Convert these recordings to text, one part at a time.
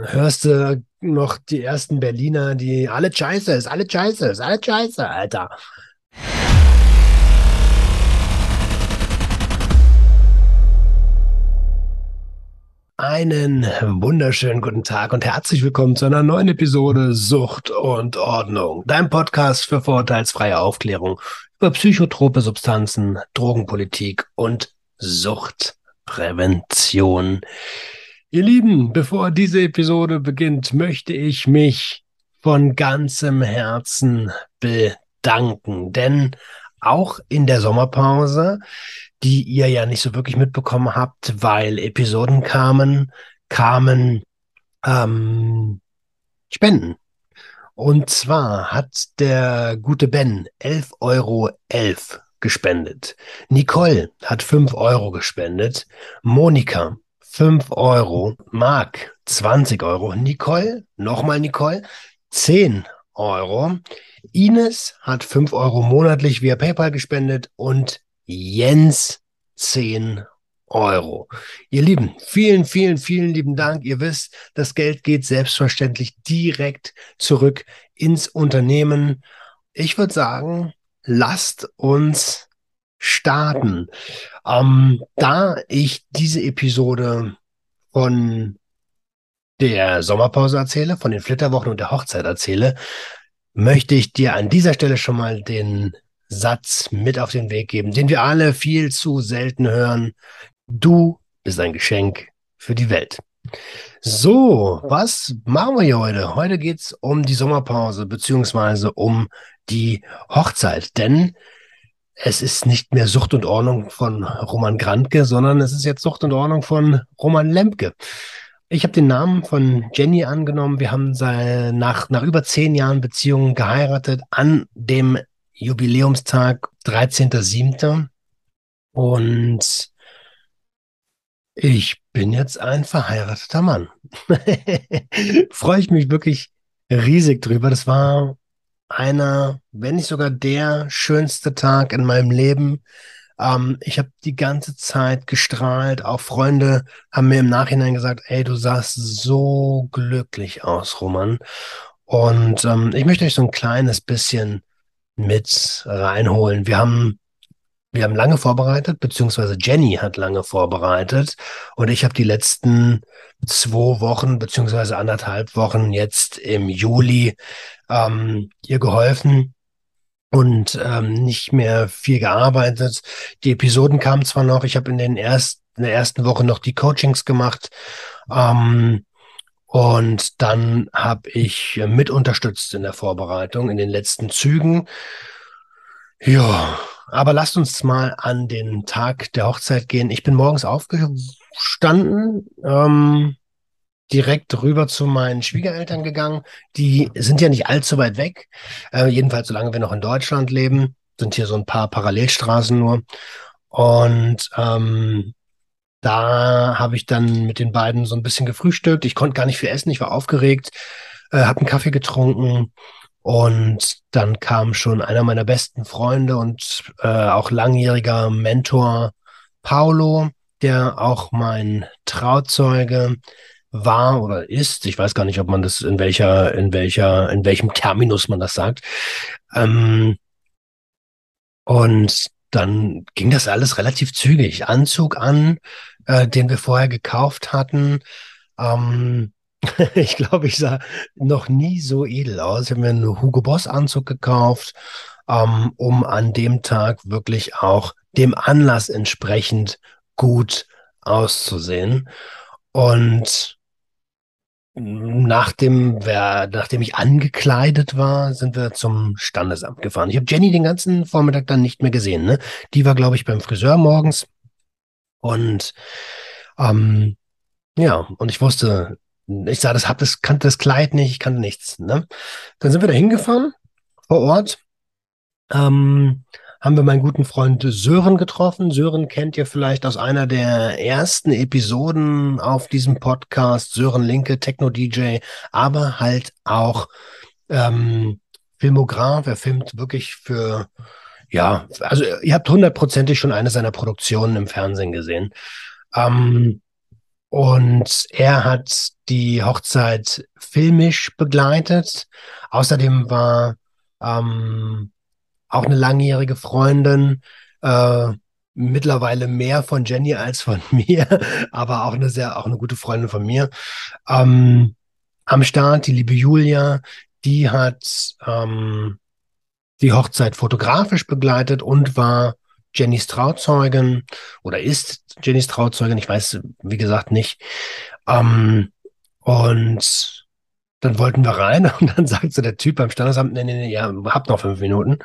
hörst du noch die ersten Berliner, die alle scheiße ist, alle scheiße ist, alle scheiße, Alter. Einen wunderschönen guten Tag und herzlich willkommen zu einer neuen Episode Sucht und Ordnung, dein Podcast für vorurteilsfreie Aufklärung über psychotrope Substanzen, Drogenpolitik und Suchtprävention. Ihr Lieben, bevor diese Episode beginnt, möchte ich mich von ganzem Herzen bedanken, denn auch in der Sommerpause, die ihr ja nicht so wirklich mitbekommen habt, weil Episoden kamen, kamen ähm, Spenden. Und zwar hat der gute Ben 11,11 Euro gespendet. Nicole hat 5 Euro gespendet. Monika 5 Euro. Marc, 20 Euro. Nicole, nochmal Nicole, 10 Euro. Ines hat 5 Euro monatlich via PayPal gespendet und Jens 10 Euro. Ihr Lieben, vielen, vielen, vielen lieben Dank. Ihr wisst, das Geld geht selbstverständlich direkt zurück ins Unternehmen. Ich würde sagen, lasst uns starten. Ähm, da ich diese Episode von der Sommerpause erzähle, von den Flitterwochen und der Hochzeit erzähle, möchte ich dir an dieser Stelle schon mal den Satz mit auf den Weg geben, den wir alle viel zu selten hören. Du bist ein Geschenk für die Welt. So, was machen wir hier heute? Heute geht's um die Sommerpause beziehungsweise um die Hochzeit, denn es ist nicht mehr Sucht und Ordnung von Roman Grantke, sondern es ist jetzt Sucht und Ordnung von Roman Lemke. Ich habe den Namen von Jenny angenommen. Wir haben nach, nach über zehn Jahren Beziehung geheiratet an dem Jubiläumstag 13.07. Und ich bin jetzt ein verheirateter Mann. Freue ich mich wirklich riesig drüber. Das war einer, wenn nicht sogar der schönste Tag in meinem Leben. Ähm, ich habe die ganze Zeit gestrahlt. Auch Freunde haben mir im Nachhinein gesagt, ey, du sahst so glücklich aus, Roman. Und ähm, ich möchte euch so ein kleines bisschen mit reinholen. Wir haben wir haben lange vorbereitet, beziehungsweise Jenny hat lange vorbereitet und ich habe die letzten zwei Wochen, beziehungsweise anderthalb Wochen jetzt im Juli ähm, ihr geholfen und ähm, nicht mehr viel gearbeitet. Die Episoden kamen zwar noch, ich habe in den ersten, in der ersten Woche noch die Coachings gemacht. Ähm, und dann habe ich mit unterstützt in der Vorbereitung, in den letzten Zügen. Ja, aber lasst uns mal an den Tag der Hochzeit gehen. Ich bin morgens aufgestanden, ähm, direkt rüber zu meinen Schwiegereltern gegangen. Die sind ja nicht allzu weit weg. Äh, jedenfalls, solange wir noch in Deutschland leben, sind hier so ein paar Parallelstraßen nur. Und ähm, da habe ich dann mit den beiden so ein bisschen gefrühstückt. Ich konnte gar nicht viel essen, ich war aufgeregt, äh, habe einen Kaffee getrunken und dann kam schon einer meiner besten Freunde und äh, auch langjähriger Mentor Paulo, der auch mein Trauzeuge war oder ist. Ich weiß gar nicht, ob man das in welcher, in welcher, in welchem Terminus man das sagt. Ähm, und dann ging das alles relativ zügig. Anzug an, äh, den wir vorher gekauft hatten. Ähm, ich glaube, ich sah noch nie so edel aus. Ich habe mir einen Hugo Boss Anzug gekauft, ähm, um an dem Tag wirklich auch dem Anlass entsprechend gut auszusehen. Und Nachdem, wer, nachdem ich angekleidet war, sind wir zum Standesamt gefahren. Ich habe Jenny den ganzen Vormittag dann nicht mehr gesehen. Ne? Die war, glaube ich, beim Friseur morgens. Und ähm, ja, und ich wusste, ich sah das, hab das, kannte das Kleid nicht, ich kannte nichts. Ne? Dann sind wir da hingefahren vor Ort. Ähm, haben wir meinen guten Freund Sören getroffen. Sören kennt ihr vielleicht aus einer der ersten Episoden auf diesem Podcast. Sören Linke, Techno-DJ, aber halt auch ähm, Filmograf. Er filmt wirklich für, ja, also ihr habt hundertprozentig schon eine seiner Produktionen im Fernsehen gesehen. Ähm, Und er hat die Hochzeit filmisch begleitet. Außerdem war ähm, auch eine langjährige Freundin, äh, mittlerweile mehr von Jenny als von mir, aber auch eine sehr, auch eine gute Freundin von mir. Ähm, am Start, die liebe Julia, die hat ähm, die Hochzeit fotografisch begleitet und war Jennys Trauzeugin oder ist Jennys Trauzeugin, ich weiß, wie gesagt, nicht. Ähm, und dann wollten wir rein und dann sagt so der Typ beim Standesamt, nee, nee, nee, ja, habt noch fünf Minuten.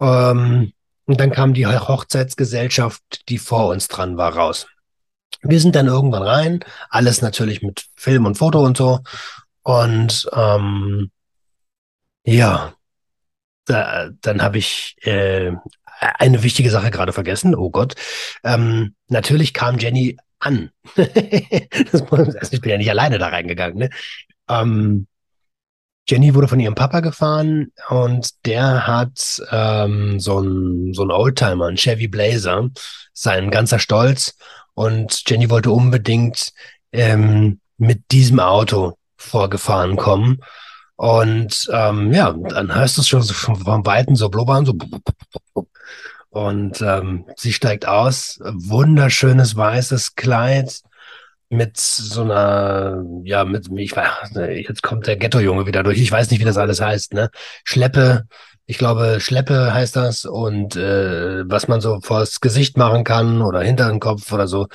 Ähm, und dann kam die Hochzeitsgesellschaft, die vor uns dran war, raus. Wir sind dann irgendwann rein, alles natürlich mit Film und Foto und so. Und ähm, ja, da, dann habe ich äh, eine wichtige Sache gerade vergessen. Oh Gott. Ähm, natürlich kam Jenny an. das, ich bin ja nicht alleine da reingegangen. Ne? Ähm, Jenny wurde von ihrem Papa gefahren und der hat ähm, so ein so Oldtimer, ein Chevy Blazer, sein ganzer Stolz. Und Jenny wollte unbedingt ähm, mit diesem Auto vorgefahren kommen. Und ähm, ja, dann hörst du es schon so von Weitem so blubbern, so. Und ähm, sie steigt aus, wunderschönes weißes Kleid, mit so einer, ja, mit, ich weiß, jetzt kommt der Ghetto-Junge wieder durch. Ich weiß nicht, wie das alles heißt, ne? Schleppe, ich glaube, Schleppe heißt das und äh, was man so vors Gesicht machen kann oder hinter den Kopf oder so.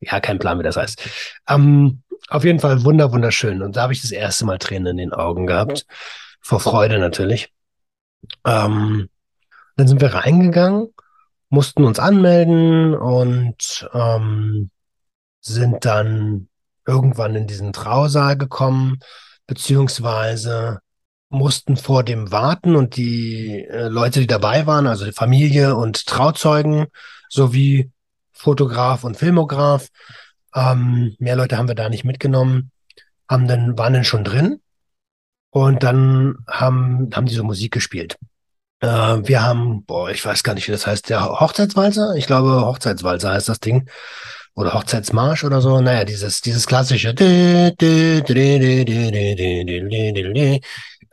Ja, kein Plan, wie das heißt. Ähm, auf jeden Fall wunder, wunderschön. Und da habe ich das erste Mal Tränen in den Augen gehabt. Vor Freude natürlich. Ähm, dann sind wir reingegangen, mussten uns anmelden und ähm, sind dann irgendwann in diesen Trausaal gekommen, beziehungsweise mussten vor dem warten und die äh, Leute, die dabei waren, also die Familie und Trauzeugen sowie Fotograf und Filmograf, ähm, mehr Leute haben wir da nicht mitgenommen, haben dann, waren dann schon drin und dann haben, haben die so Musik gespielt. Äh, wir haben, boah, ich weiß gar nicht, wie das heißt, der Hochzeitswalzer? Ich glaube, Hochzeitswalzer heißt das Ding oder Hochzeitsmarsch oder so. Naja, dieses, dieses klassische.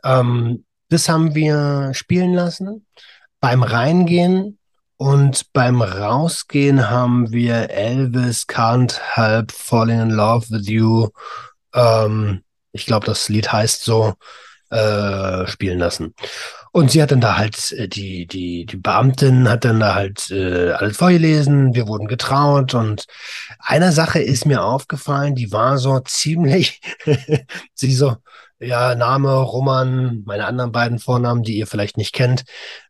Ähm, das haben wir spielen lassen. Beim Reingehen und beim Rausgehen haben wir Elvis Can't Help Falling in Love with You. Ähm, ich glaube, das Lied heißt so, äh, spielen lassen. Und sie hat dann da halt, äh, die, die, die Beamtin hat dann da halt äh, alles vorgelesen, wir wurden getraut und eine Sache ist mir aufgefallen, die war so ziemlich, sie so, ja, Name, Roman, meine anderen beiden Vornamen, die ihr vielleicht nicht kennt,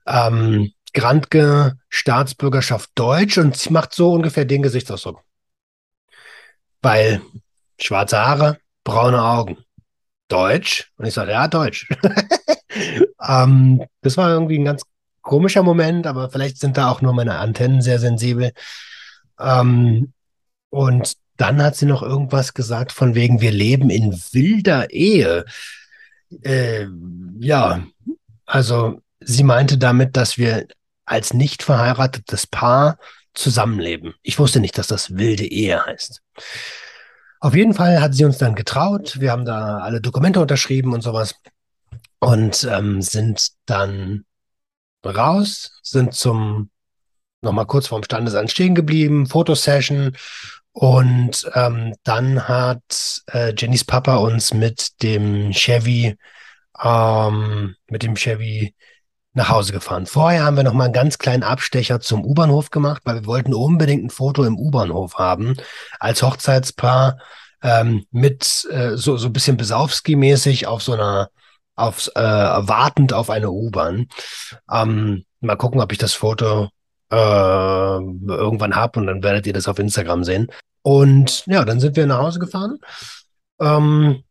ähm, Grantke, Staatsbürgerschaft Deutsch und sie macht so ungefähr den Gesichtsausdruck. Weil schwarze Haare, braune Augen. Deutsch? Und ich sage, ja, Deutsch. ähm, das war irgendwie ein ganz komischer Moment, aber vielleicht sind da auch nur meine Antennen sehr sensibel. Ähm, und dann hat sie noch irgendwas gesagt von wegen, wir leben in wilder Ehe. Äh, ja, also sie meinte damit, dass wir als nicht verheiratetes Paar zusammenleben. Ich wusste nicht, dass das wilde Ehe heißt. Auf jeden Fall hat sie uns dann getraut. Wir haben da alle Dokumente unterschrieben und sowas und ähm, sind dann raus, sind zum nochmal kurz vorm Standesamt stehen geblieben, Fotosession und ähm, dann hat äh, Jennys Papa uns mit dem Chevy ähm, mit dem Chevy nach Hause gefahren. Vorher haben wir noch mal einen ganz kleinen Abstecher zum U-Bahnhof gemacht, weil wir wollten unbedingt ein Foto im U-Bahnhof haben als Hochzeitspaar ähm, mit äh, so so ein bisschen Besowski-mäßig auf so einer auf äh, wartend auf eine U-Bahn. Ähm, mal gucken, ob ich das Foto äh, irgendwann habe und dann werdet ihr das auf Instagram sehen. Und ja, dann sind wir nach Hause gefahren. Ähm,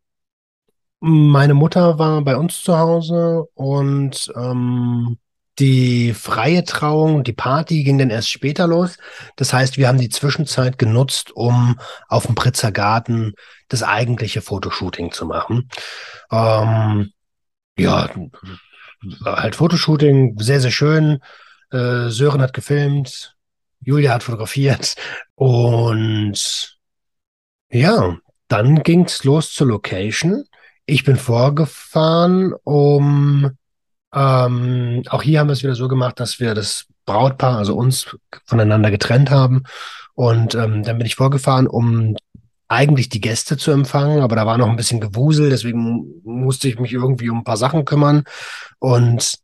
meine Mutter war bei uns zu Hause und ähm, die freie Trauung, die Party ging dann erst später los. Das heißt, wir haben die Zwischenzeit genutzt, um auf dem Pritzer Garten das eigentliche Fotoshooting zu machen. Ähm, ja, halt Fotoshooting, sehr, sehr schön. Äh, Sören hat gefilmt, Julia hat fotografiert und Ja, dann ging's los zur Location. Ich bin vorgefahren, um ähm, auch hier haben wir es wieder so gemacht, dass wir das Brautpaar, also uns, voneinander getrennt haben. Und ähm, dann bin ich vorgefahren, um eigentlich die Gäste zu empfangen, aber da war noch ein bisschen Gewusel, deswegen musste ich mich irgendwie um ein paar Sachen kümmern und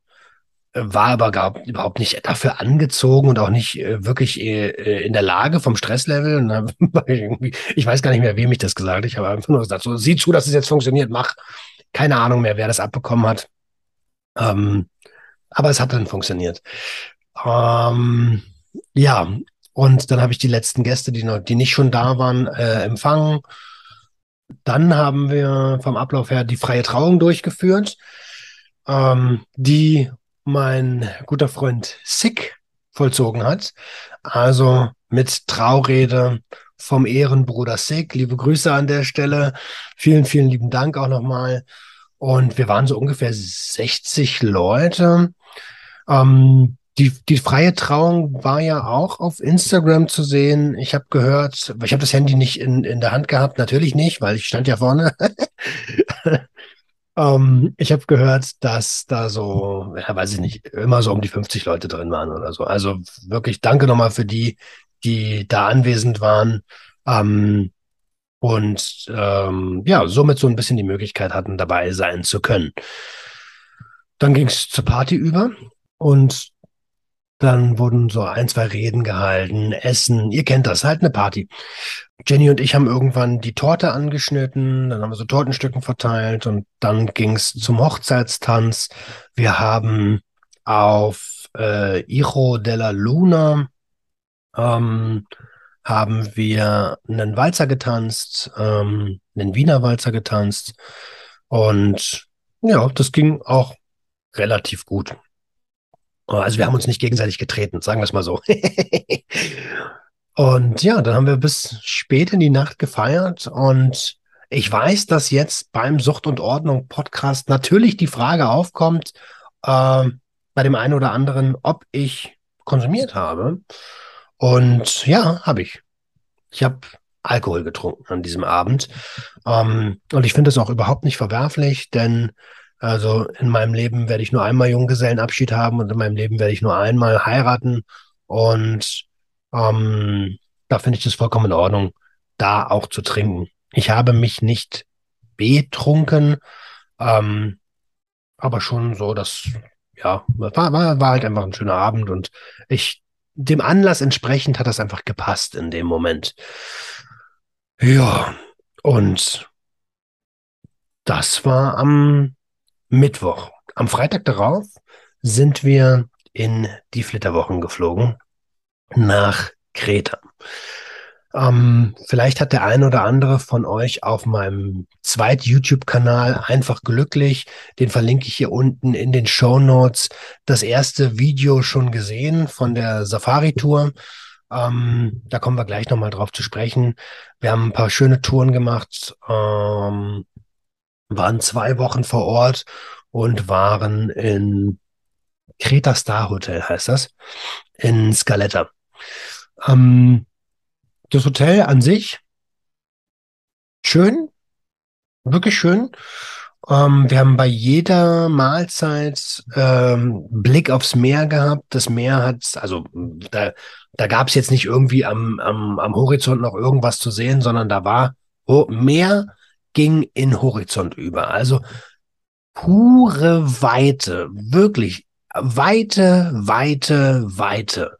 äh, war aber gar, überhaupt nicht dafür angezogen und auch nicht äh, wirklich äh, in der Lage vom Stresslevel. Und dann ich, ich weiß gar nicht mehr, wem ich das gesagt habe. Ich habe einfach nur gesagt, so, sieh zu, dass es jetzt funktioniert, mach. Keine Ahnung mehr, wer das abbekommen hat. Ähm, aber es hat dann funktioniert. Ähm, ja, und dann habe ich die letzten Gäste, die, noch, die nicht schon da waren, äh, empfangen. Dann haben wir vom Ablauf her die freie Trauung durchgeführt, ähm, die mein guter Freund Sick vollzogen hat. Also mit Traurede vom Ehrenbruder Sick. Liebe Grüße an der Stelle. Vielen, vielen lieben Dank auch nochmal. Und wir waren so ungefähr 60 Leute. Ähm, die, die freie Trauung war ja auch auf Instagram zu sehen. Ich habe gehört, ich habe das Handy nicht in, in der Hand gehabt, natürlich nicht, weil ich stand ja vorne. ähm, ich habe gehört, dass da so, ja, weiß ich nicht, immer so um die 50 Leute drin waren oder so. Also wirklich danke nochmal für die, die da anwesend waren. Ähm, und ähm, ja, somit so ein bisschen die Möglichkeit hatten, dabei sein zu können. Dann ging es zur Party über und dann wurden so ein, zwei Reden gehalten, Essen, ihr kennt das, halt eine Party. Jenny und ich haben irgendwann die Torte angeschnitten, dann haben wir so Tortenstücken verteilt und dann ging es zum Hochzeitstanz. Wir haben auf äh, Hijo della Luna ähm, haben wir einen Walzer getanzt, ähm, einen Wiener Walzer getanzt. Und ja, das ging auch relativ gut. Also wir haben uns nicht gegenseitig getreten, sagen wir es mal so. und ja, dann haben wir bis spät in die Nacht gefeiert und ich weiß, dass jetzt beim Sucht und Ordnung Podcast natürlich die Frage aufkommt, äh, bei dem einen oder anderen, ob ich konsumiert habe. Und ja, habe ich. Ich habe Alkohol getrunken an diesem Abend. Ähm, und ich finde es auch überhaupt nicht verwerflich, denn also in meinem Leben werde ich nur einmal Junggesellenabschied haben und in meinem Leben werde ich nur einmal heiraten. Und ähm, da finde ich es vollkommen in Ordnung, da auch zu trinken. Ich habe mich nicht betrunken, ähm, aber schon so, dass, ja, war, war, war halt einfach ein schöner Abend und ich dem Anlass entsprechend hat das einfach gepasst in dem Moment. Ja, und das war am Mittwoch. Am Freitag darauf sind wir in die Flitterwochen geflogen nach Kreta. Ähm, vielleicht hat der ein oder andere von euch auf meinem zweit YouTube-Kanal einfach glücklich, den verlinke ich hier unten in den Show Notes, das erste Video schon gesehen von der Safari-Tour. Ähm, da kommen wir gleich nochmal drauf zu sprechen. Wir haben ein paar schöne Touren gemacht, ähm, waren zwei Wochen vor Ort und waren in Kreta Star Hotel, heißt das, in Scaletta. Ähm, das Hotel an sich schön, wirklich schön. Ähm, wir haben bei jeder Mahlzeit ähm, Blick aufs Meer gehabt. Das Meer hat, also da, da gab es jetzt nicht irgendwie am, am, am Horizont noch irgendwas zu sehen, sondern da war oh, Meer ging in Horizont über. Also pure Weite, wirklich Weite, Weite, Weite.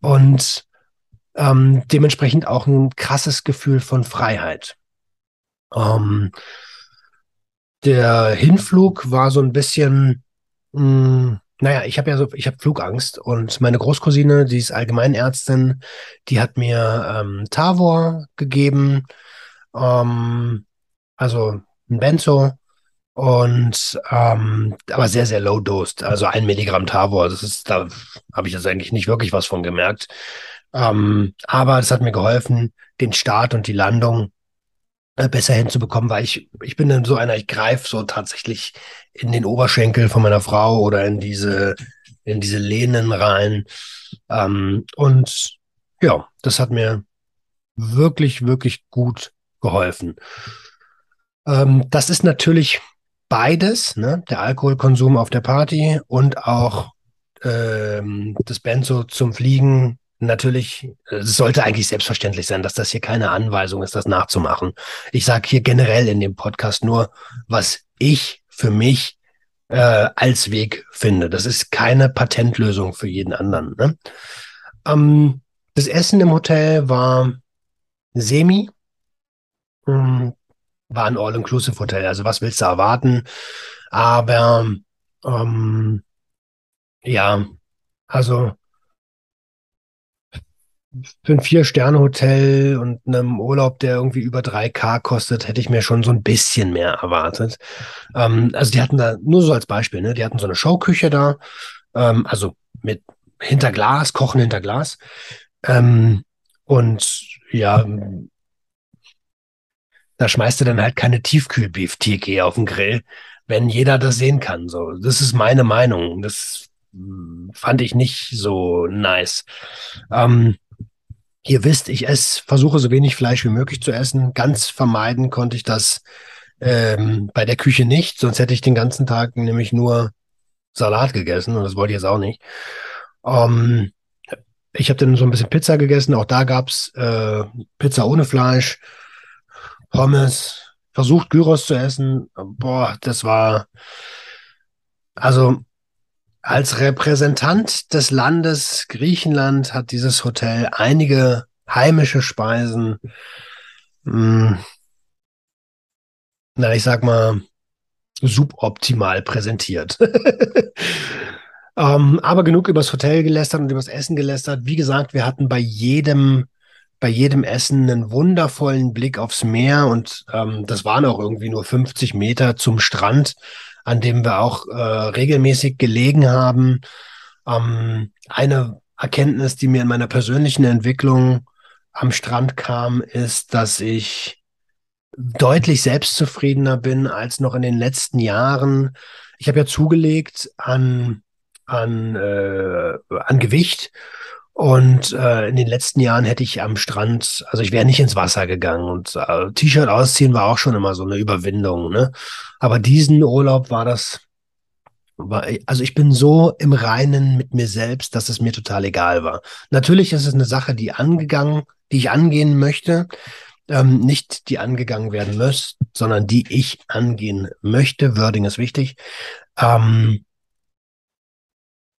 Und ähm, dementsprechend auch ein krasses Gefühl von Freiheit. Ähm, der Hinflug war so ein bisschen, mh, hm, naja, ich habe ja so, ich habe Flugangst und meine Großcousine, die ist Allgemeinärztin, die hat mir ähm, Tavor gegeben, ähm, also ein Benzo und ähm, aber sehr, sehr low dosed, also ein Milligramm Tavor. Das ist, da habe ich jetzt eigentlich nicht wirklich was von gemerkt. Ähm, aber das hat mir geholfen, den Start und die Landung äh, besser hinzubekommen, weil ich, ich bin dann so einer, ich greife so tatsächlich in den Oberschenkel von meiner Frau oder in diese, in diese Lehnen rein. Ähm, und ja, das hat mir wirklich, wirklich gut geholfen. Ähm, das ist natürlich beides, ne? der Alkoholkonsum auf der Party und auch ähm, das Benzo zum Fliegen. Natürlich, es sollte eigentlich selbstverständlich sein, dass das hier keine Anweisung ist, das nachzumachen. Ich sage hier generell in dem Podcast nur, was ich für mich äh, als Weg finde. Das ist keine Patentlösung für jeden anderen. Ne? Ähm, das Essen im Hotel war semi. War ein All-Inclusive-Hotel. Also was willst du erwarten? Aber ähm, ja, also für ein Vier-Sterne-Hotel und einem Urlaub, der irgendwie über 3K kostet, hätte ich mir schon so ein bisschen mehr erwartet. Ähm, also die hatten da, nur so als Beispiel, ne, die hatten so eine Showküche da, ähm, also mit hinter Glas, Kochen hinter Glas. Ähm, und ja, da schmeißt du dann halt keine Tiefkühlbeef-TG auf den Grill, wenn jeder das sehen kann. So, das ist meine Meinung. Das hm, fand ich nicht so nice. Ähm, Ihr wisst, ich esse, versuche so wenig Fleisch wie möglich zu essen. Ganz vermeiden konnte ich das ähm, bei der Küche nicht, sonst hätte ich den ganzen Tag nämlich nur Salat gegessen und das wollte ich jetzt auch nicht. Ähm, ich habe dann so ein bisschen Pizza gegessen. Auch da gab's äh, Pizza ohne Fleisch, Pommes, versucht Gyros zu essen. Boah, das war also als Repräsentant des Landes Griechenland hat dieses Hotel einige heimische Speisen, mh, hm, na, ich sag mal, suboptimal präsentiert. ähm, aber genug übers Hotel gelästert und übers Essen gelästert. Wie gesagt, wir hatten bei jedem, bei jedem Essen einen wundervollen Blick aufs Meer und ähm, das waren auch irgendwie nur 50 Meter zum Strand an dem wir auch äh, regelmäßig gelegen haben. Ähm, eine Erkenntnis, die mir in meiner persönlichen Entwicklung am Strand kam, ist, dass ich deutlich selbstzufriedener bin als noch in den letzten Jahren. Ich habe ja zugelegt an, an, äh, an Gewicht und äh, in den letzten Jahren hätte ich am Strand, also ich wäre nicht ins Wasser gegangen und äh, T-Shirt ausziehen war auch schon immer so eine Überwindung. Ne? Aber diesen Urlaub war das, war, also ich bin so im Reinen mit mir selbst, dass es mir total egal war. Natürlich ist es eine Sache, die angegangen, die ich angehen möchte. Ähm, nicht die angegangen werden muss, sondern die ich angehen möchte. Wording ist wichtig. Ähm,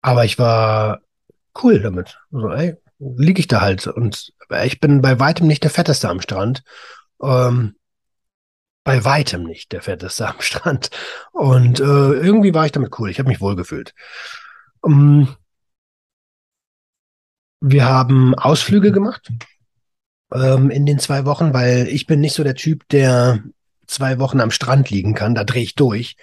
aber ich war cool damit. Also, ey, liege ich da halt. Und ich bin bei weitem nicht der Fetteste am Strand. Ähm, bei weitem nicht der Fetteste am Strand. Und äh, irgendwie war ich damit cool. Ich habe mich wohlgefühlt. Um, ähm, wir haben Ausflüge gemacht ähm, in den zwei Wochen, weil ich bin nicht so der Typ, der zwei Wochen am Strand liegen kann. Da drehe ich durch.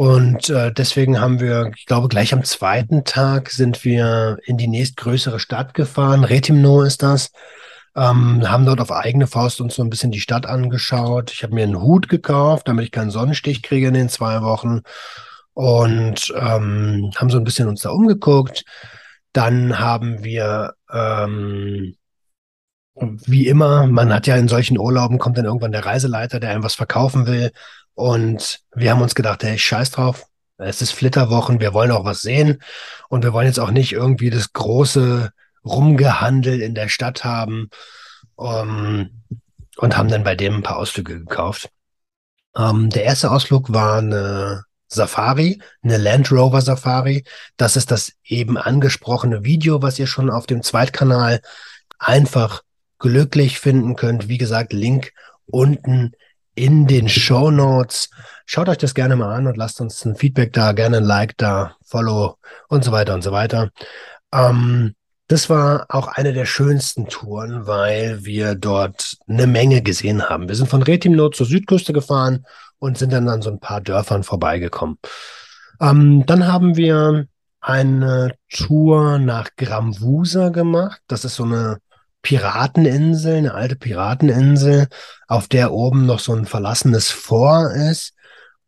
Und äh, deswegen haben wir, ich glaube, gleich am zweiten Tag sind wir in die nächstgrößere Stadt gefahren. Retimno ist das. Ähm, haben dort auf eigene Faust uns so ein bisschen die Stadt angeschaut. Ich habe mir einen Hut gekauft, damit ich keinen Sonnenstich kriege in den zwei Wochen. Und ähm, haben so ein bisschen uns da umgeguckt. Dann haben wir ähm, wie immer, man hat ja in solchen Urlauben kommt dann irgendwann der Reiseleiter, der einem was verkaufen will. Und wir haben uns gedacht, hey, scheiß drauf. Es ist Flitterwochen, wir wollen auch was sehen. Und wir wollen jetzt auch nicht irgendwie das große Rumgehandel in der Stadt haben. Um, und haben dann bei dem ein paar Ausflüge gekauft. Um, ähm, der erste Ausflug war eine Safari, eine Land Rover Safari. Das ist das eben angesprochene Video, was ihr schon auf dem Zweitkanal einfach glücklich finden könnt. Wie gesagt, Link unten in den Show Notes. Schaut euch das gerne mal an und lasst uns ein Feedback da, gerne ein Like da, Follow und so weiter und so weiter. Ähm, das war auch eine der schönsten Touren, weil wir dort eine Menge gesehen haben. Wir sind von Retimno zur Südküste gefahren und sind dann an so ein paar Dörfern vorbeigekommen. Ähm, dann haben wir eine Tour nach Gramvusa gemacht. Das ist so eine Pirateninsel, eine alte Pirateninsel, auf der oben noch so ein verlassenes Fort ist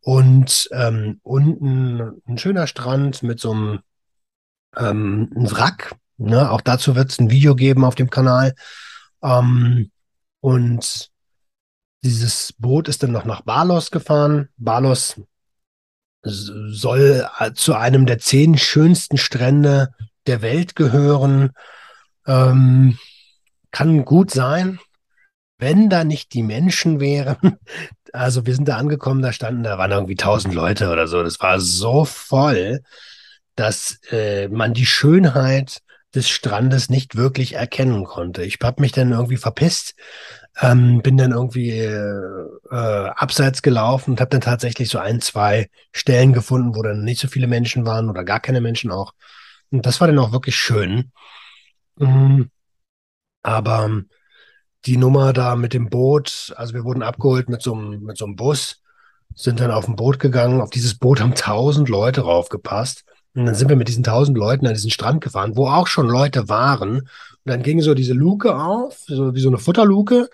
und ähm, unten ein schöner Strand mit so einem ähm, ein Wrack. Ne? Auch dazu wird es ein Video geben auf dem Kanal. Ähm, und Dieses Boot ist dann noch nach Balos gefahren. Balos soll äh, zu einem der zehn schönsten Strände der Welt gehören. Ähm, kann gut sein, wenn da nicht die Menschen wären. Also wir sind da angekommen, da standen, da waren irgendwie tausend Leute oder so. Das war so voll, dass äh, man die Schönheit des Strandes nicht wirklich erkennen konnte. Ich habe mich dann irgendwie verpisst, ähm, bin dann irgendwie äh, äh, abseits gelaufen und habe dann tatsächlich so ein, zwei Stellen gefunden, wo dann nicht so viele Menschen waren oder gar keine Menschen auch. Und das war dann auch wirklich schön. Mhm. Aber die Nummer da mit dem Boot, also wir wurden abgeholt mit so einem, mit so einem Bus, sind dann auf ein Boot gegangen. Auf dieses Boot haben tausend Leute raufgepasst. Und dann sind wir mit diesen tausend Leuten an diesen Strand gefahren, wo auch schon Leute waren. Und dann ging so diese Luke auf, so wie so eine Futterluke.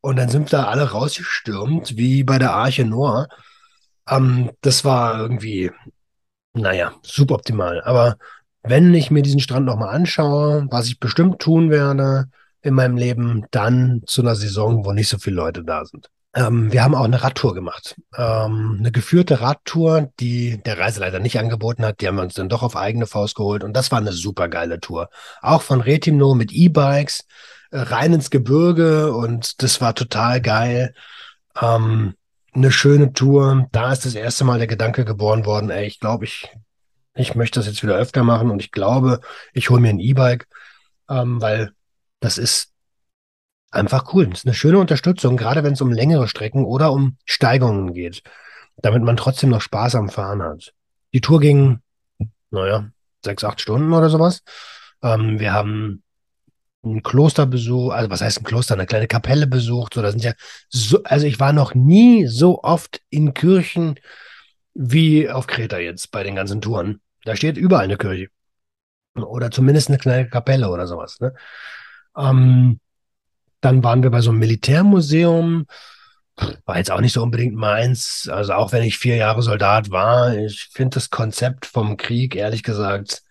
Und dann sind da alle rausgestürmt, wie bei der Arche Noah. Ähm, das war irgendwie, naja, suboptimal. Aber wenn ich mir diesen Strand nochmal anschaue, was ich bestimmt tun werde in meinem Leben, dann zu einer Saison, wo nicht so viele Leute da sind. Ähm, wir haben auch eine Radtour gemacht. Ähm, eine geführte Radtour, die der Reiseleiter nicht angeboten hat. Die haben wir uns dann doch auf eigene Faust geholt. Und das war eine super geile Tour. Auch von Retimno mit E-Bikes äh, rein ins Gebirge. Und das war total geil. Ähm, eine schöne Tour. Da ist das erste Mal der Gedanke geboren worden, ey, ich glaube, ich, ich möchte das jetzt wieder öfter machen. Und ich glaube, ich hole mir ein E-Bike, ähm, weil das ist einfach cool. Das ist eine schöne Unterstützung, gerade wenn es um längere Strecken oder um Steigungen geht, damit man trotzdem noch Spaß am Fahren hat. Die Tour ging, naja, sechs, acht Stunden oder sowas. Ähm, wir haben ein Kloster besucht, also was heißt ein Kloster, eine kleine Kapelle besucht. So, da sind ja so, also ich war noch nie so oft in Kirchen wie auf Kreta jetzt bei den ganzen Touren. Da steht überall eine Kirche. Oder zumindest eine kleine Kapelle oder sowas. Ne? Ähm, dann waren wir bei so einem Militärmuseum. War jetzt auch nicht so unbedingt meins. Also auch wenn ich vier Jahre Soldat war, ich finde das Konzept vom Krieg, ehrlich gesagt,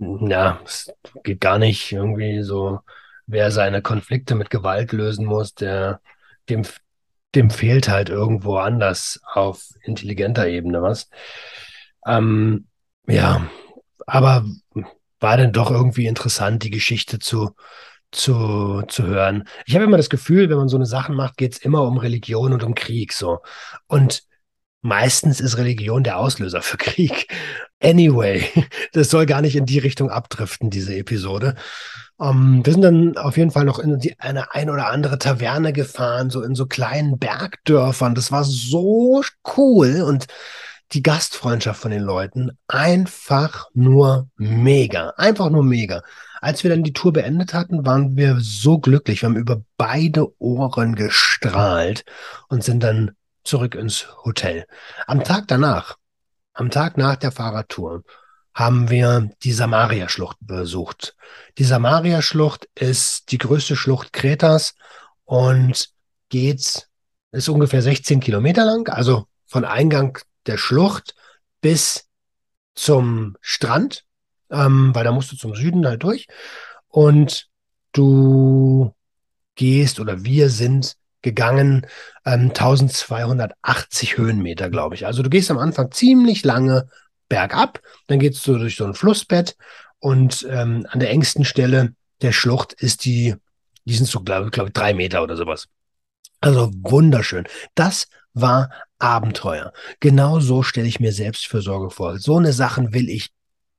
ja, es geht gar nicht irgendwie so, wer seine Konflikte mit Gewalt lösen muss, der, dem, dem fehlt halt irgendwo anders auf intelligenter Ebene was. Ähm, ja, aber war denn doch irgendwie interessant, die Geschichte zu, zu, zu hören. Ich habe immer das Gefühl, wenn man so eine Sachen macht, geht es immer um Religion und um Krieg so. Und meistens ist Religion der Auslöser für Krieg. Anyway, das soll gar nicht in die Richtung abdriften, diese Episode. Um, ähm, wir sind dann auf jeden Fall noch in die, eine ein oder andere Taverne gefahren, so in so kleinen Bergdörfern. Das war so cool und die Gastfreundschaft von den Leuten einfach nur mega. Einfach nur mega. Als wir dann die Tour beendet hatten, waren wir so glücklich. Wir haben über beide Ohren gestrahlt und sind dann zurück ins Hotel. Am Tag danach, am Tag nach der Fahrradtour, haben wir die Samaria-Schlucht besucht. Die Samaria-Schlucht ist die größte Schlucht Kretas und geht, ist ungefähr 16 Kilometer lang, also von Eingang der Schlucht bis zum Strand ähm, weil da musst du zum Süden halt durch. Und du gehst oder wir sind gegangen ähm, 1280 Höhenmeter, glaube ich. Also du gehst am Anfang ziemlich lange bergab, dann gehst du durch so ein Flussbett und ähm, an der engsten Stelle der Schlucht ist die, die sind so, glaube glaub ich, drei Meter oder sowas. Also wunderschön. Das war Abenteuer. Genau so stelle ich mir Selbstfürsorge vor. So eine Sachen will ich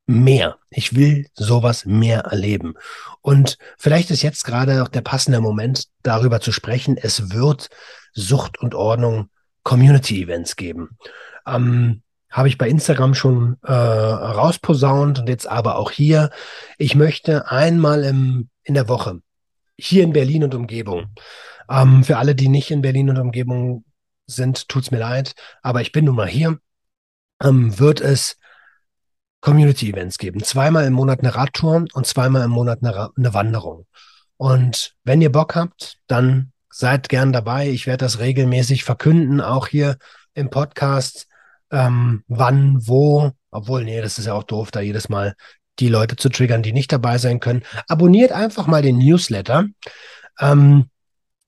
mehr. Ich will sowas mehr erleben. Und vielleicht ist jetzt gerade auch der passende Moment, darüber zu sprechen. Es wird Sucht und Ordnung Community Events geben. Ähm, habe ich bei Instagram schon äh, rausposaunt und jetzt aber auch hier. Ich möchte einmal im, in der Woche hier in Berlin und Umgebung. Ähm, für alle, die nicht in Berlin und Umgebung sind, tut's mir leid, aber ich bin nun mal hier. Ähm, wird es Community-Events geben. Zweimal im Monat eine Radtour und zweimal im Monat eine, eine Wanderung. Und wenn ihr Bock habt, dann seid gern dabei. Ich werde das regelmäßig verkünden, auch hier im Podcast, ähm, wann, wo. Obwohl, nee, das ist ja auch doof, da jedes Mal die Leute zu triggern, die nicht dabei sein können. Abonniert einfach mal den Newsletter. Ähm,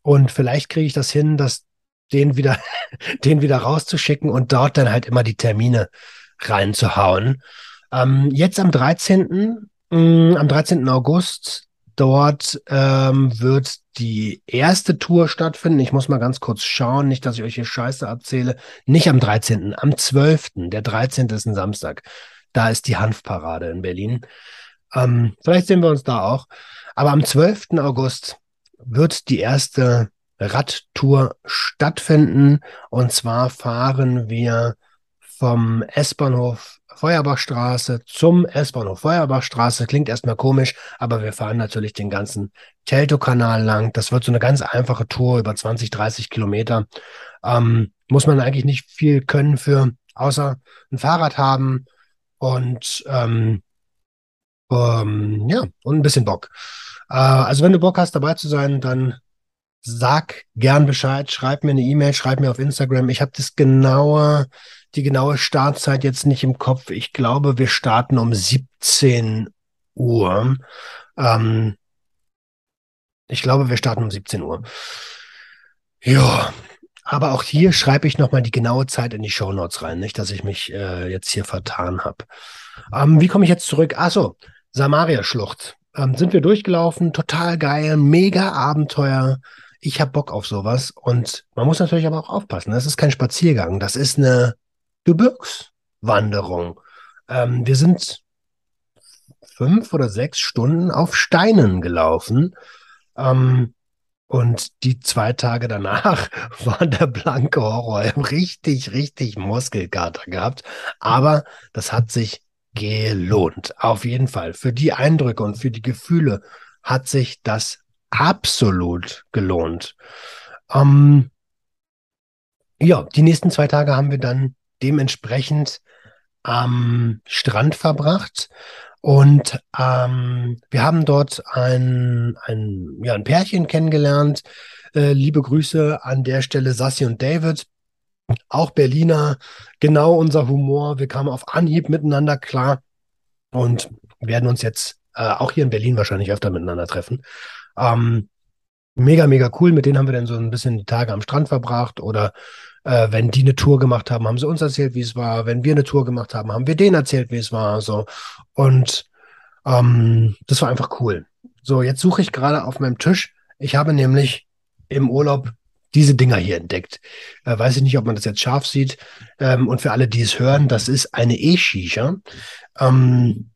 Und vielleicht kriege ich das hin, dass den wieder, den wieder rauszuschicken und dort dann halt immer die Termine reinzuhauen. Ähm, jetzt am 13. Mh, mm, am 13. August, dort ähm, wird die erste Tour stattfinden. Ich muss mal ganz kurz schauen, nicht, dass ich euch hier Scheiße erzähle. Nicht am 13., am 12. Der 13. ist ein Samstag. Da ist die Hanfparade in Berlin. Ähm, vielleicht sehen wir uns da auch. Aber am 12. August wird die erste Radtour stattfinden. Und zwar fahren wir vom S-Bahnhof Feuerbachstraße zum S-Bahnhof Feuerbachstraße. Klingt erstmal komisch, aber wir fahren natürlich den ganzen Teltow-Kanal lang. Das wird so eine ganz einfache Tour über 20, 30 Kilometer. Ähm, muss man eigentlich nicht viel können für, außer ein Fahrrad haben und ähm, ähm, ja, und ein bisschen Bock. Äh, also wenn du Bock hast, dabei zu sein, dann sag gern Bescheid, schreib mir eine E-Mail, schreib mir auf Instagram. Ich habe das genaue, die genaue Startzeit jetzt nicht im Kopf. Ich glaube, wir starten um 17 Uhr. Ähm, ich glaube, wir starten um 17 Uhr. Ja, aber auch hier schreibe ich nochmal die genaue Zeit in die Show Notes rein, nicht, dass ich mich äh, jetzt hier vertan habe. Ähm, wie komme ich jetzt zurück? Achso, Samaria-Schlucht. Ähm, sind wir durchgelaufen, total geil, mega Abenteuer. Ich habe Bock auf sowas. Und man muss natürlich aber auch aufpassen. Das ist kein Spaziergang, das ist eine Gebirgswanderung. Ähm, wir sind fünf oder sechs Stunden auf Steinen gelaufen. Ähm, und die zwei Tage danach waren der blanke Horror. Richtig, richtig Muskelkater gehabt. Aber das hat sich gelohnt. Auf jeden Fall. Für die Eindrücke und für die Gefühle hat sich das absolut gelohnt. Ähm, ja, die nächsten zwei Tage haben wir dann dementsprechend am Strand verbracht. Und ähm, wir haben dort ein, ein, ja, ein Pärchen kennengelernt. Äh, liebe Grüße an der Stelle Sassi und David. Auch Berliner, genau unser Humor. Wir kamen auf Anhieb miteinander klar und werden uns jetzt äh, auch hier in Berlin wahrscheinlich öfter miteinander treffen. Ähm, mega, mega cool. Mit denen haben wir dann so ein bisschen die Tage am Strand verbracht oder äh, wenn die eine Tour gemacht haben, haben sie uns erzählt, wie es war. Wenn wir eine Tour gemacht haben, haben wir denen erzählt, wie es war. So. Und ähm, das war einfach cool. So, jetzt suche ich gerade auf meinem Tisch. Ich habe nämlich im Urlaub diese Dinger hier entdeckt. Äh, weiß ich nicht, ob man das jetzt scharf sieht. Ähm, und für alle, die es hören, das ist eine E-Shisha. Ähm,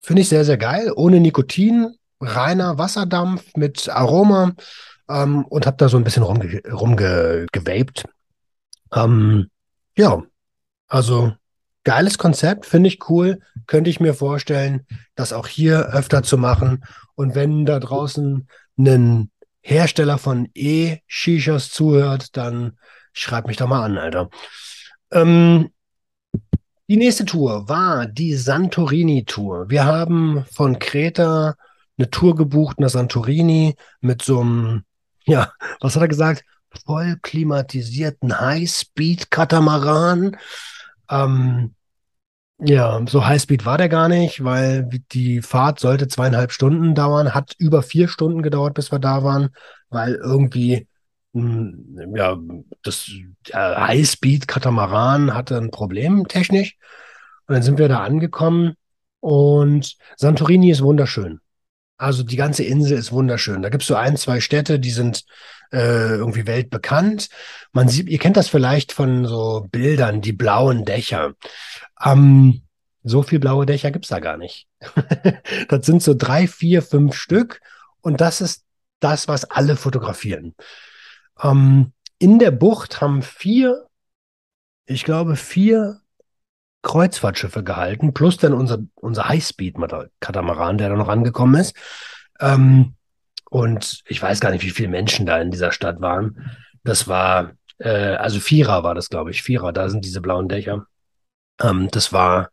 Finde ich sehr, sehr geil. Ohne Nikotin, reiner Wasserdampf mit Aroma ähm, und habe da so ein bisschen rumge rumgewaped. Ähm, ja, also geiles Konzept, finde ich cool. Könnte ich mir vorstellen, das auch hier öfter zu machen. Und wenn da draußen ein Hersteller von E-Shishas zuhört, dann schreib mich doch mal an, Alter. Ähm, die nächste Tour war die Santorini-Tour. Wir haben von Kreta eine Tour gebucht nach Santorini mit so einem, ja, was hat er gesagt? Voll klimatisierten High-Speed-Katamaran. Ähm, ja, so Highspeed war der gar nicht, weil die Fahrt sollte zweieinhalb Stunden dauern, hat über vier Stunden gedauert, bis wir da waren, weil irgendwie hm, ja, das Highspeed-Katamaran hatte ein Problem technisch. Und dann sind wir da angekommen und Santorini ist wunderschön. Also die ganze Insel ist wunderschön. Da gibt es so ein, zwei Städte, die sind äh, irgendwie weltbekannt. Man sieht, ihr kennt das vielleicht von so Bildern, die blauen Dächer. Ähm, so viel blaue Dächer gibt's da gar nicht. das sind so drei, vier, fünf Stück und das ist das, was alle fotografieren. Ähm, in der Bucht haben vier, ich glaube, vier Kreuzfahrtschiffe gehalten, plus dann unser, unser Highspeed-Katamaran, der da noch angekommen ist. Ähm, und ich weiß gar nicht, wie viele Menschen da in dieser Stadt waren. Das war, äh, also Vierer war das, glaube ich. Vierer, da sind diese blauen Dächer. Ähm, das war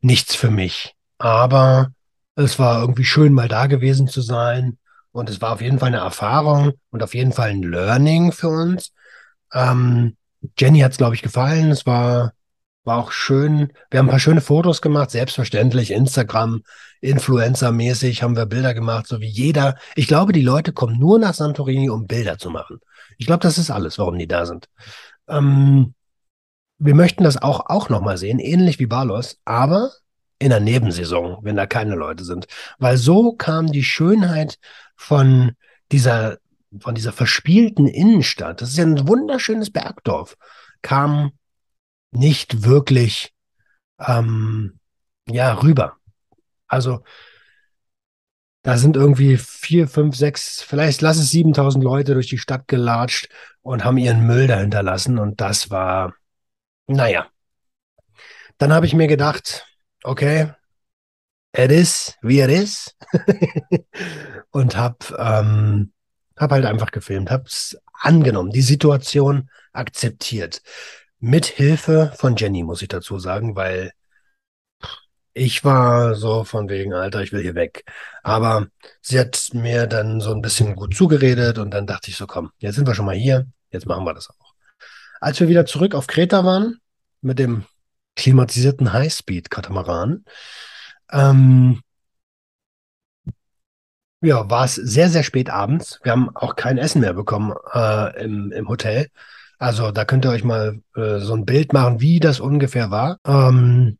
nichts für mich. Aber es war irgendwie schön, mal da gewesen zu sein. Und es war auf jeden Fall eine Erfahrung und auf jeden Fall ein Learning für uns. Ähm, Jenny hat es, glaube ich, gefallen. Es war War auch schön. Wir haben ein paar schöne Fotos gemacht, selbstverständlich. Instagram, Influencer-mäßig haben wir Bilder gemacht, so wie jeder. Ich glaube, die Leute kommen nur nach Santorini, um Bilder zu machen. Ich glaube, das ist alles, warum die da sind. Ähm, wir möchten das auch, auch nochmal sehen, ähnlich wie Balos, aber in der Nebensaison, wenn da keine Leute sind. Weil so kam die Schönheit von dieser, von dieser verspielten Innenstadt, das ist ja ein wunderschönes Bergdorf, kam nicht wirklich ähm, ja, rüber. Also da sind irgendwie vier, fünf, sechs, vielleicht lass es 7000 Leute durch die Stadt gelatscht und haben ihren Müll da hinterlassen. Und das war, naja. Dann habe ich mir gedacht, okay, it is, wie it is. und habe ähm, hab halt einfach gefilmt, habe es angenommen, die Situation akzeptiert. Mit Hilfe von Jenny, muss ich dazu sagen, weil ich war so von wegen, Alter, ich will hier weg. Aber sie hat mir dann so ein bisschen gut zugeredet und dann dachte ich so, komm, jetzt sind wir schon mal hier, jetzt machen wir das auch. Als wir wieder zurück auf Kreta waren, mit dem klimatisierten Highspeed-Katamaran, ähm, ja, war es sehr, sehr spät abends. Wir haben auch kein Essen mehr bekommen äh, im, im Hotel. Also da könnt ihr euch mal äh, so ein Bild machen, wie das ungefähr war. Ähm,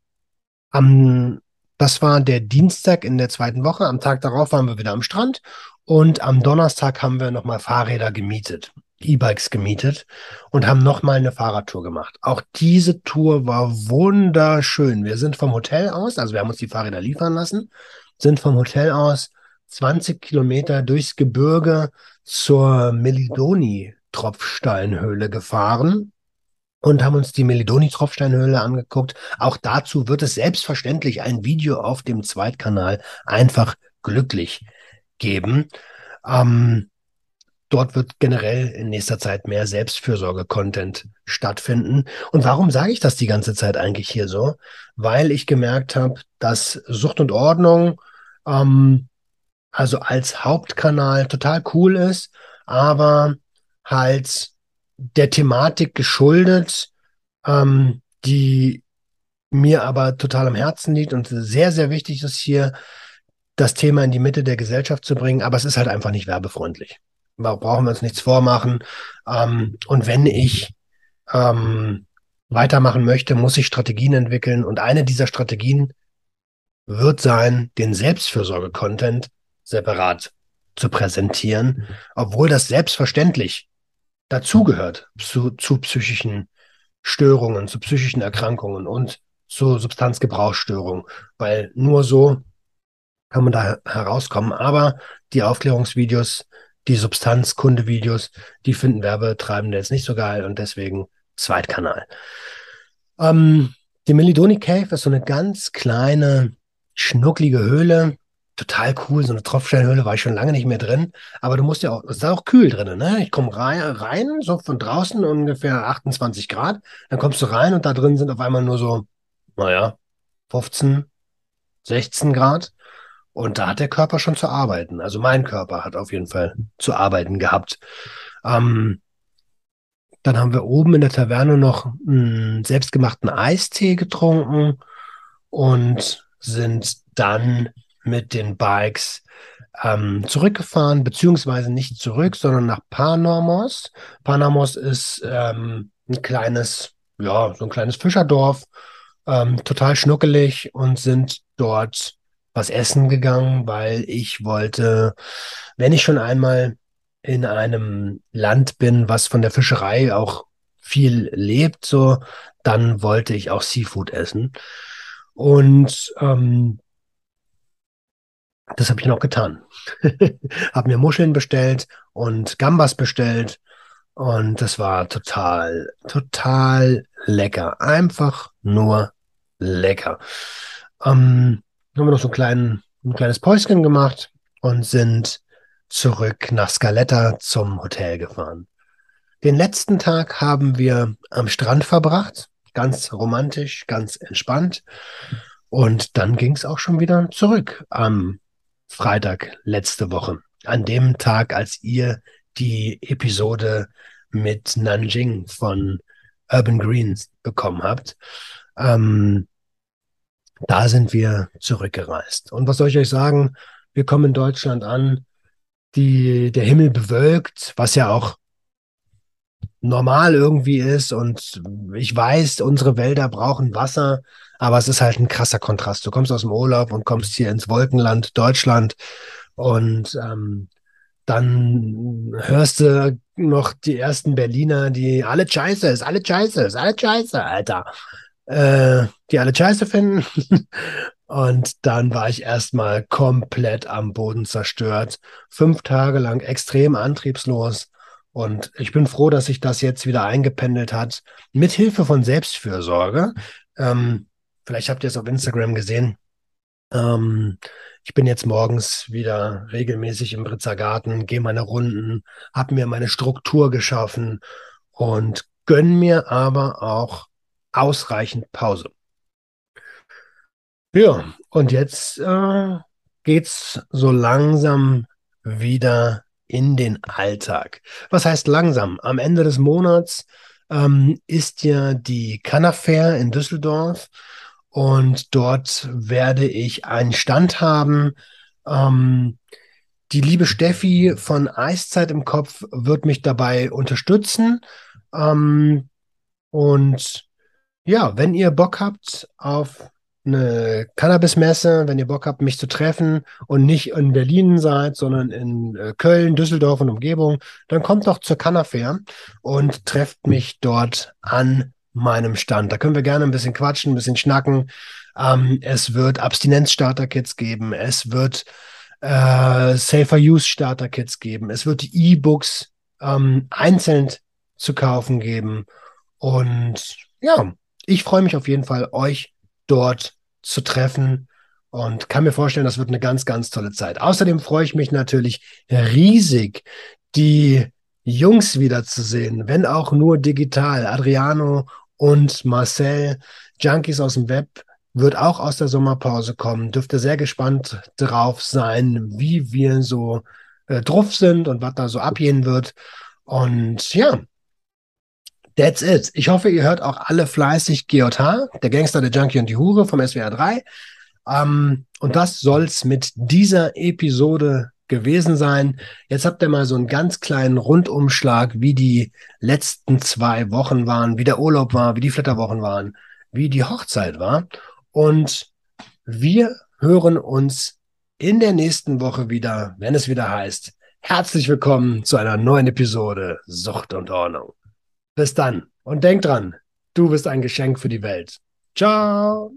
am, das war der Dienstag in der zweiten Woche. Am Tag darauf waren wir wieder am Strand und am Donnerstag haben wir nochmal Fahrräder gemietet, E-Bikes gemietet und haben nochmal eine Fahrradtour gemacht. Auch diese Tour war wunderschön. Wir sind vom Hotel aus, also wir haben uns die Fahrräder liefern lassen, sind vom Hotel aus 20 Kilometer durchs Gebirge zur Melidoni-Tropfsteinhöhle gefahren und haben uns die Melidoni-Tropfsteinhöhle angeguckt. Auch dazu wird es selbstverständlich ein Video auf dem Zweitkanal einfach glücklich geben. Ähm, dort wird generell in nächster Zeit mehr Selbstfürsorge-Content stattfinden. Und warum sage ich das die ganze Zeit eigentlich hier so? Weil ich gemerkt habe, dass Sucht und Ordnung ähm, also als Hauptkanal total cool ist, aber halt der Thematik geschuldet, ähm, die mir aber total am Herzen liegt und sehr, sehr wichtig ist hier, das Thema in die Mitte der Gesellschaft zu bringen, aber es ist halt einfach nicht werbefreundlich. Da brauchen wir uns nichts vormachen. Ähm, und wenn ich ähm, weitermachen möchte, muss ich Strategien entwickeln. Und eine dieser Strategien wird sein, den Selbstfürsorge-Content separat zu präsentieren, obwohl das selbstverständlich dazugehört zu, zu psychischen Störungen, zu psychischen Erkrankungen und zu Substanzgebrauchsstörungen, weil nur so kann man da herauskommen. Aber die Aufklärungsvideos, die Substanzkundevideos, die finden Werbetreibende jetzt nicht so geil und deswegen Zweitkanal. Ähm, die Melidoni Cave ist so eine ganz kleine, schnucklige Höhle, total cool. So eine Tropfsteinhöhle war ich schon lange nicht mehr drin. Aber du musst ja auch, es ist auch kühl drin, ne? Ich komme rein, rein, so von draußen ungefähr 28 Grad. Dann kommst du rein und da drin sind auf einmal nur so, naja, 15, 16 Grad. Und da hat der Körper schon zu arbeiten. Also mein Körper hat auf jeden Fall zu arbeiten gehabt. Ähm, dann haben wir oben in der Taverne noch einen selbstgemachten Eistee getrunken und sind dann mit den Bikes ähm, zurückgefahren, beziehungsweise nicht zurück, sondern nach Panormos. Panormos ist ähm, ein kleines, ja, so ein kleines Fischerdorf, ähm, total schnuckelig und sind dort was essen gegangen, weil ich wollte, wenn ich schon einmal in einem Land bin, was von der Fischerei auch viel lebt, so, dann wollte ich auch Seafood essen. Und ähm, das habe ich noch getan. habe mir Muscheln bestellt und Gambas bestellt. Und das war total, total lecker. Einfach nur lecker. Ähm, haben wir noch so einen kleinen, ein kleines Päuschen gemacht und sind zurück nach Scaletta zum Hotel gefahren. Den letzten Tag haben wir am Strand verbracht. Ganz romantisch, ganz entspannt. Und dann ging es auch schon wieder zurück am Freitag letzte Woche. An dem Tag, als ihr die Episode mit Nanjing von Urban Greens bekommen habt. Ähm, da sind wir zurückgereist. Und was soll ich euch sagen? Wir kommen in Deutschland an, die, der Himmel bewölkt, was ja auch normal irgendwie ist. Und ich weiß, unsere Wälder brauchen Wasser, aber es ist halt ein krasser Kontrast. Du kommst aus dem Urlaub und kommst hier ins Wolkenland Deutschland und ähm, dann hörst du noch die ersten Berliner, die alle scheiße ist, alle scheiße ist, alle scheiße, Alter. Äh, die alle scheiße finden. Und dann war ich erstmal komplett am Boden zerstört. Fünf Tage lang extrem antriebslos. Und ich bin froh, dass sich das jetzt wieder eingependelt hat. Mit Hilfe von Selbstfürsorge. Ähm, vielleicht habt ihr es auf Instagram gesehen. Ähm, ich bin jetzt morgens wieder regelmäßig im Britzer Garten, gehe meine Runden, habe mir meine Struktur geschaffen und gönne mir aber auch ausreichend Pause. Ja, und jetzt äh, geht's so langsam wieder in den Alltag. Was heißt langsam? Am Ende des Monats ähm, ist ja die Canafair in Düsseldorf und dort werde ich einen Stand haben. Ähm, die liebe Steffi von Eiszeit im Kopf wird mich dabei unterstützen. Ähm, und ja, wenn ihr Bock habt auf eine Cannabis-Messe, wenn ihr Bock habt, mich zu treffen und nicht in Berlin seid, sondern in äh, Köln, Düsseldorf und Umgebung, dann kommt doch zur Cannafair und trefft mich dort an meinem Stand. Da können wir gerne ein bisschen quatschen, ein bisschen schnacken. Ähm, es wird Abstinenz-Starter-Kits geben. Es wird äh, Safer Use Starter-Kits geben. Es wird E-Books ähm, einzeln zu kaufen geben. Und ja, ich freue mich auf jeden Fall, euch dort zu treffen und kann mir vorstellen, das wird eine ganz, ganz tolle Zeit. Außerdem freue ich mich natürlich riesig, die Jungs wiederzusehen, wenn auch nur digital. Adriano und Marcel, Junkies aus dem Web, wird auch aus der Sommerpause kommen. Dürfte sehr gespannt drauf sein, wie wir so äh, drauf sind und was da so abgehen wird. Und ja, that's it. Ich hoffe, ihr hört auch alle fleißig GJH, der Gangster, der Junkie und die Hure vom SWR 3. Ähm, und das soll's mit dieser Episode gewesen sein. Jetzt habt ihr mal so einen ganz kleinen Rundumschlag, wie die letzten zwei Wochen waren, wie der Urlaub war, wie die Flitterwochen waren, wie die Hochzeit war. Und wir hören uns in der nächsten Woche wieder, wenn es wieder heißt, herzlich willkommen zu einer neuen Episode Sucht und Ordnung. Bis dann und denk dran, du bist ein Geschenk für die Welt. Ciao.